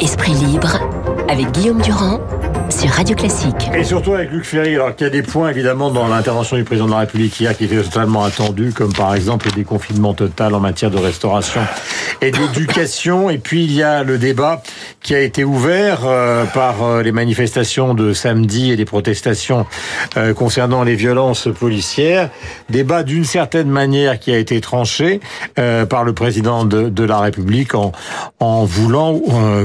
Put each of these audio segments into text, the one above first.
Esprit libre avec Guillaume Durand sur Radio Classique. Et surtout avec Luc Ferry, alors qu'il y a des points évidemment dans l'intervention du président de la République hier qui étaient totalement attendus, comme par exemple le déconfinement total en matière de restauration et d'éducation. Et puis il y a le débat qui a été ouvert euh, par euh, les manifestations de samedi et les protestations euh, concernant les violences policières. Débat d'une certaine manière qui a été tranché par le président de, de la République en, en voulant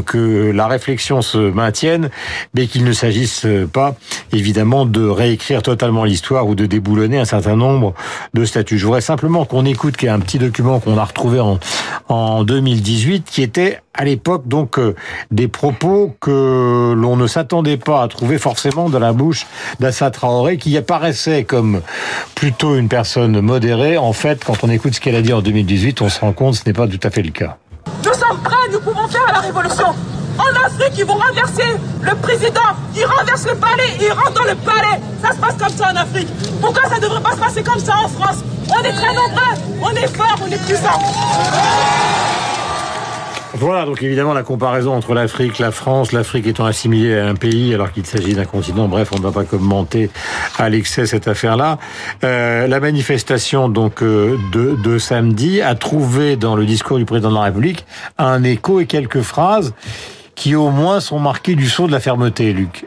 que la réflexion se maintienne, mais qu'il ne s'agisse pas évidemment de réécrire totalement l'histoire ou de déboulonner un certain nombre de statuts. Je voudrais simplement qu'on écoute qu'il y a un petit document qu'on a retrouvé en, en 2018 qui était à l'époque donc euh, des propos que l'on ne s'attendait pas à trouver forcément dans la bouche d'Assa Traoré qui apparaissait comme plutôt une personne modérée. En fait, quand on écoute ce qu'elle a dit en 2018, on se rend compte que ce n'est pas tout à fait le cas. Nous sommes prêts, nous pouvons faire la révolution. En Afrique, ils vont renverser le président, il renverse le palais, il rentre dans le palais. Ça se passe comme ça en Afrique. Pourquoi ça ne devrait pas se passer comme ça en France? On est très nombreux, on est fort, on est puissant. Voilà, donc évidemment la comparaison entre l'Afrique, la France, l'Afrique étant assimilée à un pays alors qu'il s'agit d'un continent. Bref, on ne va pas commenter à l'excès cette affaire-là. Euh, la manifestation donc euh, de, de samedi a trouvé dans le discours du président de la République un écho et quelques phrases qui au moins sont marquées du sceau de la fermeté, Luc.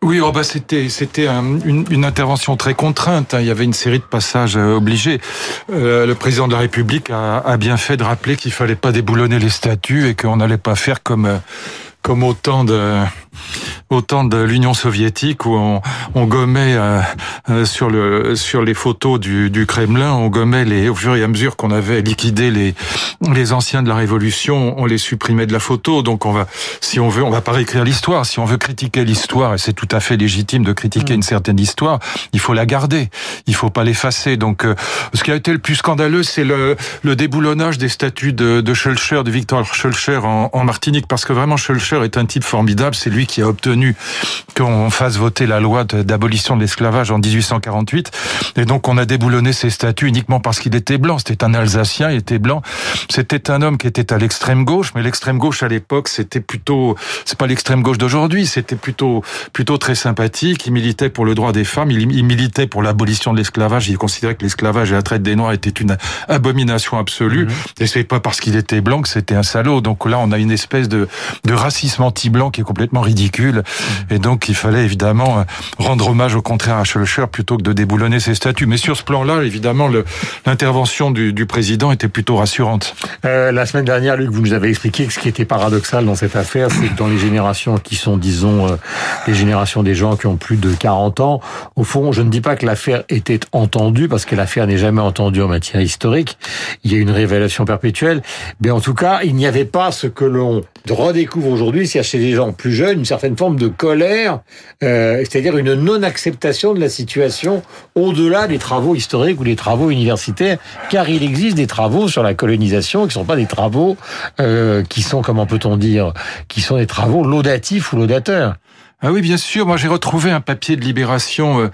Oui, oh bah c'était c'était une, intervention très contrainte. Hein. Il y avait une série de passages euh, obligés. Euh, le président de la République a, a bien fait de rappeler qu'il fallait pas déboulonner les statuts et qu'on n'allait pas faire comme euh, comme autant de autant de l'Union soviétique où on, on gommait euh, euh, sur le sur les photos du, du, Kremlin, on gommait les au fur et à mesure qu'on avait liquidé les les anciens de la révolution, on les supprimait de la photo. Donc on va si on veut, on va pas réécrire l'histoire. Si on veut critiquer l'histoire, et c'est tout à fait légitime de critiquer mm. une certaine histoire, il faut la garder. Il faut pas l'effacer. Donc euh, ce qui a été le plus scandaleux, c'est le, le déboulonnage des statuts de, de Schulcher, de Victor Schulcher en, en Martinique, parce que vraiment Schulcher est un type formidable. C'est lui qui a obtenu qu'on fasse voter la loi d'abolition de l'esclavage en 1848. Et donc on a déboulonné ses statuts uniquement parce qu'il était blanc. C'était un Alsacien, il était blanc. C'était un homme qui était à l'extrême gauche, mais l'extrême gauche à l'époque, c'était plutôt, c'est pas l'extrême gauche d'aujourd'hui, c'était plutôt, plutôt très sympathique. Il militait pour le droit des femmes, il, militait pour l'abolition de l'esclavage. Il considérait que l'esclavage et la traite des Noirs étaient une abomination absolue. Mmh. Et c'est pas parce qu'il était blanc que c'était un salaud. Donc là, on a une espèce de, de racisme anti-blanc qui est complètement ridicule. Mmh. Et donc, il fallait évidemment euh, rendre hommage au contraire à Schulcher plutôt que de déboulonner ses statuts. Mais sur ce plan-là, évidemment, l'intervention du, du, président était plutôt rassurante. Euh, la semaine dernière, Luc, vous nous avez expliqué que ce qui était paradoxal dans cette affaire, c'est que dans les générations qui sont, disons, euh, les générations des gens qui ont plus de 40 ans, au fond, je ne dis pas que l'affaire était entendue, parce que l'affaire n'est jamais entendue en matière historique. Il y a une révélation perpétuelle. Mais en tout cas, il n'y avait pas ce que l'on redécouvre aujourd'hui, c'est-à-dire chez les gens plus jeunes, une certaine forme de colère, euh, c'est-à-dire une non-acceptation de la situation au-delà des travaux historiques ou des travaux universitaires, car il existe des travaux sur la colonisation qui ne sont pas des travaux euh, qui sont, comment peut-on dire, qui sont des travaux laudatifs ou laudateurs. Ah oui, bien sûr. Moi, j'ai retrouvé un papier de Libération euh,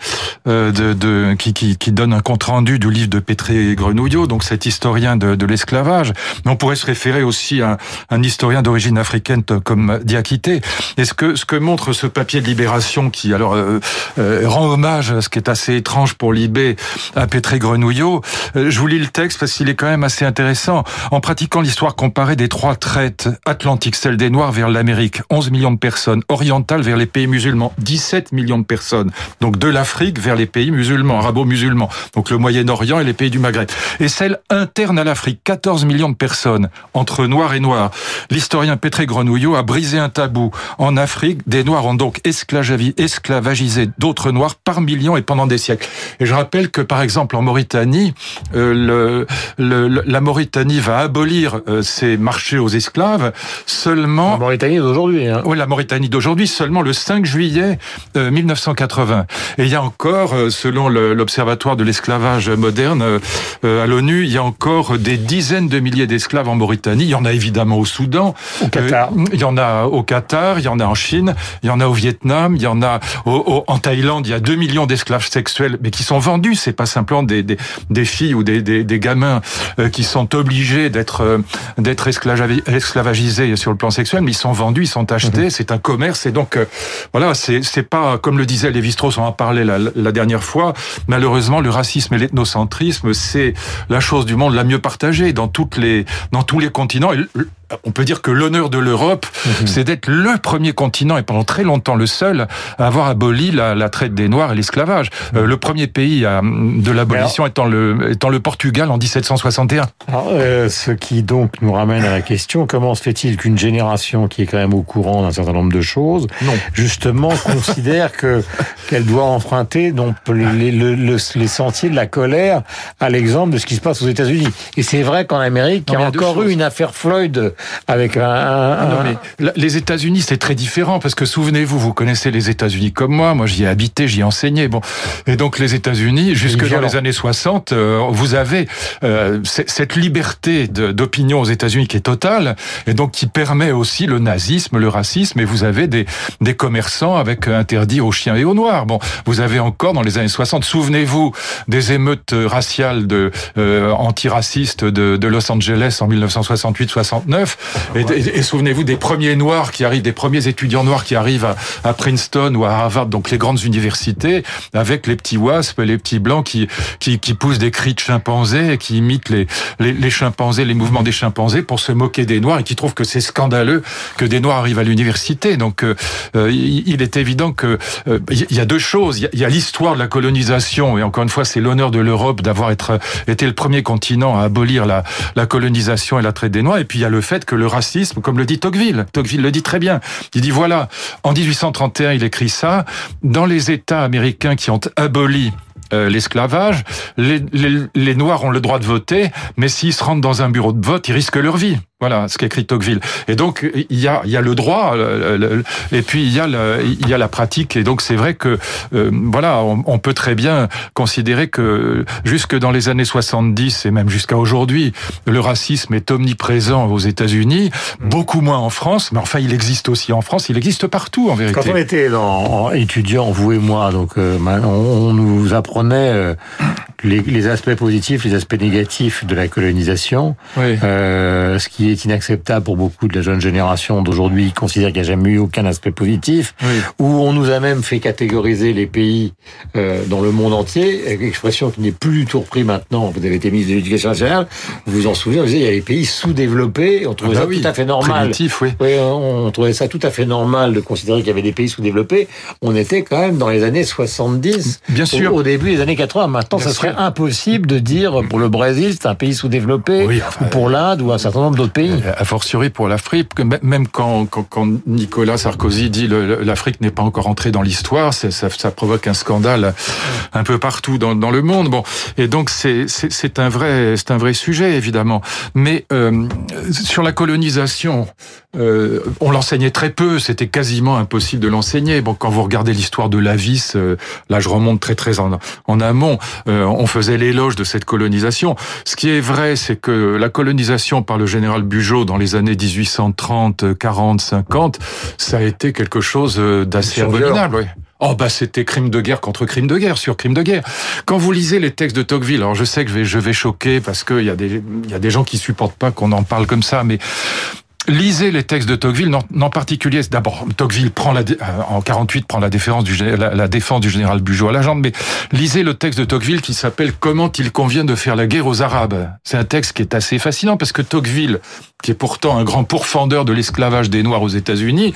euh, de, de, qui, qui, qui, donne un compte rendu du livre de Pétré Grenouillot, donc cet historien de, de l'esclavage. Mais on pourrait se référer aussi à un historien d'origine africaine comme Diakité. Et ce que, ce que montre ce papier de Libération, qui alors euh, rend hommage à ce qui est assez étrange pour Libé à Pétré Grenouillot, je vous lis le texte parce qu'il est quand même assez intéressant. En pratiquant l'histoire comparée des trois traites atlantiques, celle des Noirs vers l'Amérique, 11 millions de personnes, orientales vers les pays musulmans, 17 millions de personnes. Donc de l'Afrique vers les pays musulmans, arabo-musulmans. Donc le Moyen-Orient et les pays du Maghreb. Et celle interne à l'Afrique, 14 millions de personnes, entre noirs et noirs. L'historien Pétré Grenouillot a brisé un tabou. En Afrique, des noirs ont donc esclavagisé d'autres noirs par millions et pendant des siècles. Et je rappelle que par exemple en Mauritanie, euh, le, le, la Mauritanie va abolir euh, ses marchés aux esclaves seulement... La Mauritanie d'aujourd'hui. Hein. Oui, la Mauritanie d'aujourd'hui, seulement le 5 juillet 1980. Et il y a encore, selon l'Observatoire de l'esclavage moderne à l'ONU, il y a encore des dizaines de milliers d'esclaves en Mauritanie. Il y en a évidemment au Soudan. Au Qatar. il y en a au Qatar, il y en a en Chine, il y en a au Vietnam, il y en a en Thaïlande. Il y a 2 millions d'esclaves sexuels, mais qui sont vendus. C'est pas simplement des, des, des filles ou des, des, des gamins qui sont obligés d'être d'être esclavagisés sur le plan sexuel, mais ils sont vendus, ils sont achetés. Mhm. C'est un commerce. Et donc, voilà, c'est pas comme le disait Lévi-Strauss, on en parlait la, la dernière fois. Malheureusement, le racisme et l'ethnocentrisme, c'est la chose du monde la mieux partagée dans toutes les dans tous les continents. On peut dire que l'honneur de l'Europe, mhm. c'est d'être le premier continent et pendant très longtemps le seul à avoir aboli la, traite des Noirs et l'esclavage. Euh, mhm. le premier pays de l'abolition étant le, étant le Portugal en 1761. Euh, ce qui donc nous ramène à la question, comment se fait-il qu'une génération qui est quand même au courant d'un certain nombre de choses, justement considère que qu'elle doit emprunter donc les, les, sentiers de la colère à l'exemple de ce qui se passe aux États-Unis. Et c'est vrai qu'en Amérique, il y a, encore eu une affaire Floyd avec un. Ah mais les États-Unis, c'est très différent parce que souvenez-vous, vous connaissez les États-Unis comme moi. Moi, j'y ai habité, j'y ai enseigné. Bon, et donc les États-Unis, jusque dans les années 60, euh, vous avez euh, cette liberté d'opinion aux États-Unis qui est totale et donc qui permet aussi le nazisme, le racisme. Et vous avez des des commerçants avec interdit aux chiens et aux noirs. Bon, vous avez encore dans les années 60, souvenez-vous des émeutes raciales de euh, antiracistes de, de Los Angeles en 1968-69 et, souvenez-vous des premiers noirs qui arrivent, des premiers étudiants noirs qui arrivent à, Princeton ou à Harvard, donc les grandes universités, avec les petits wasps, les petits blancs qui, qui, qui poussent des cris de chimpanzés et qui imitent les, les, les, chimpanzés, les mouvements des chimpanzés pour se moquer des noirs et qui trouvent que c'est scandaleux que des noirs arrivent à l'université. Donc euh, euh, il est évident que euh, il y a deux choses. Il y a, l'histoire de la colonisation et encore une fois c'est l'honneur de l'Europe d'avoir été le premier continent à abolir la, la colonisation et la traite des noirs. Et puis il y a le fait que le racisme, comme le dit Tocqueville, Tocqueville le dit très bien, il dit voilà, en 1831, il écrit ça, dans les États américains qui ont aboli euh, l'esclavage, les, les, Noirs ont le droit de voter, mais s'ils se rendent dans un bureau de vote, ils risquent leur vie. Voilà ce qu'écrit Tocqueville. Et donc il y a, il y a le droit, et puis il y a, il y a la pratique. Et donc c'est vrai que euh, voilà, on, peut très bien considérer que jusque dans les années 70 et même jusqu'à aujourd'hui, le racisme est omniprésent aux États-Unis, beaucoup moins en France, mais enfin il existe aussi en France, il existe partout en vérité. Quand on était étudiant, vous et moi, donc euh, on, nous apprenait euh, les, les, aspects positifs, les aspects négatifs de la colonisation, oui. euh, ce qui est inacceptable pour beaucoup de la jeune génération d'aujourd'hui, qui considère qu'il n'y a jamais eu aucun aspect positif, oui. où on nous a même fait catégoriser les pays euh, dans le monde entier, expression qui n'est plus du tout reprise maintenant, vous avez été ministre de l'Éducation nationale, vous vous en souvenez, on disait il y a les pays sous-développés, on trouvait ah bah ça oui. tout à fait normal. Primitif, oui. oui. on trouvait ça tout à fait normal de considérer qu'il y avait des pays sous-développés. On était quand même dans les années 70, Bien sûr. Au, au début des années 80. Maintenant, Bien ça serait impossible de dire pour le Brésil, c'est un pays sous-développé, oui, enfin, ou pour l'Inde, ou un certain nombre d'autres pays. A fortiori pour l'Afrique, même quand, quand, quand, Nicolas Sarkozy dit l'Afrique n'est pas encore entrée dans l'histoire, ça, ça, provoque un scandale un peu partout dans, dans le monde. Bon, et donc c'est un vrai c'est un vrai sujet évidemment. Mais euh, sur la colonisation, euh, on l'enseignait très peu, c'était quasiment impossible de l'enseigner. Bon, quand vous regardez l'histoire de Lavis, euh, là je remonte très très en, en amont, euh, on faisait l'éloge de cette colonisation. Ce qui est vrai, c'est que la colonisation par le général Bugeaud dans les années 1830, 40, 50, ça a été quelque chose euh, d'assez abominable. Oui. Oh bah c'était crime de guerre contre crime de guerre sur crime de guerre. Quand vous lisez les textes de Tocqueville, alors je sais que je vais, je vais choquer parce qu'il y a des il y a des gens qui supportent pas qu'on en parle comme ça, mais lisez les textes de Tocqueville, en particulier, d'abord, Tocqueville prend la, euh, en 48 prend la défense du, la, la défense du général Bugeaud à la jambe, mais lisez le texte de Tocqueville qui s'appelle Comment il convient de faire la guerre aux Arabes. C'est un texte qui est assez fascinant parce que Tocqueville, qui est pourtant un grand pourfendeur de l'esclavage des Noirs aux États-Unis,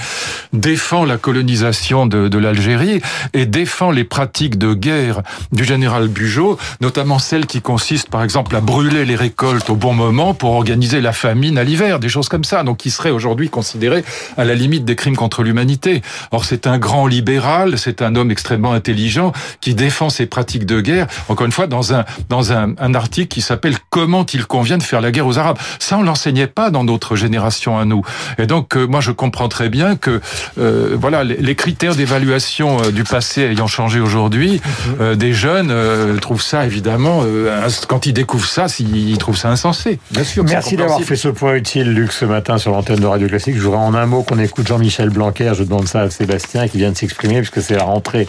défend la colonisation de, de l'Algérie et défend les pratiques de guerre du général Bugeaud, notamment celles qui consistent, par exemple, à brûler les récoltes au bon moment pour organiser la famine à l'hiver, des choses comme ça. Donc, qui serait aujourd'hui considéré à la limite des crimes contre l'humanité. Or, c'est un grand libéral, c'est un homme extrêmement intelligent qui défend ses pratiques de guerre. Encore une fois, dans un dans un, un article qui s'appelle Comment il convient de faire la guerre aux Arabes. Ça, on l'enseignait pas dans notre génération à nous. Et donc, euh, moi, je comprends très bien que euh, voilà les, les critères d'évaluation euh, du passé ayant changé aujourd'hui, euh, des jeunes euh, trouvent ça évidemment euh, quand ils découvrent ça, ils trouvent ça insensé. Bien sûr. Merci d'avoir fait ce point utile, Luc, ce matin sur l'antenne de Radio Classique. Je voudrais en un mot qu'on écoute Jean-Michel Blanquer. Je demande ça à Sébastien qui vient de s'exprimer puisque c'est la rentrée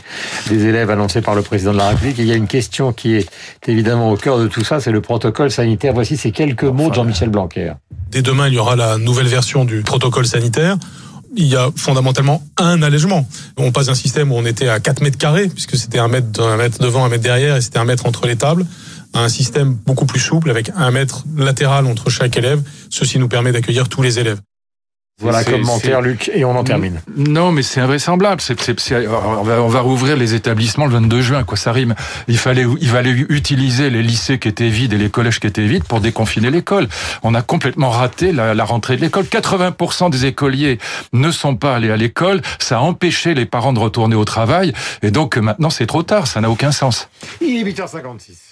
des élèves annoncée par le président de la République. Et il y a une question qui est évidemment au cœur de tout ça, c'est le protocole sanitaire. Voici ces quelques mots de Jean-Michel Blanquer. Dès demain, il y aura la nouvelle version du protocole sanitaire. Il y a fondamentalement un allègement. On passe d'un système où on était à 4 mètres carrés, puisque c'était un mètre, un mètre devant, un mètre derrière, et c'était un mètre entre les tables, à un système beaucoup plus souple, avec un mètre latéral entre chaque élève. Ceci nous permet d'accueillir tous les élèves. Voilà, commentaire, Luc, et on en termine. Non, mais c'est invraisemblable. C'est, c'est- c'est- on, va, on va rouvrir les établissements le 22 juin, quoi. Ça rime. Il fallait, il fallait utiliser les lycées qui étaient vides et les collèges qui étaient vides pour déconfiner l'école. On a complètement raté la, la rentrée de l'école. 80% des écoliers ne sont pas allés à l'école. Ça a empêché les parents de retourner au travail. Et donc maintenant, c'est trop tard. Ça n'a aucun sens. Il est 8h56.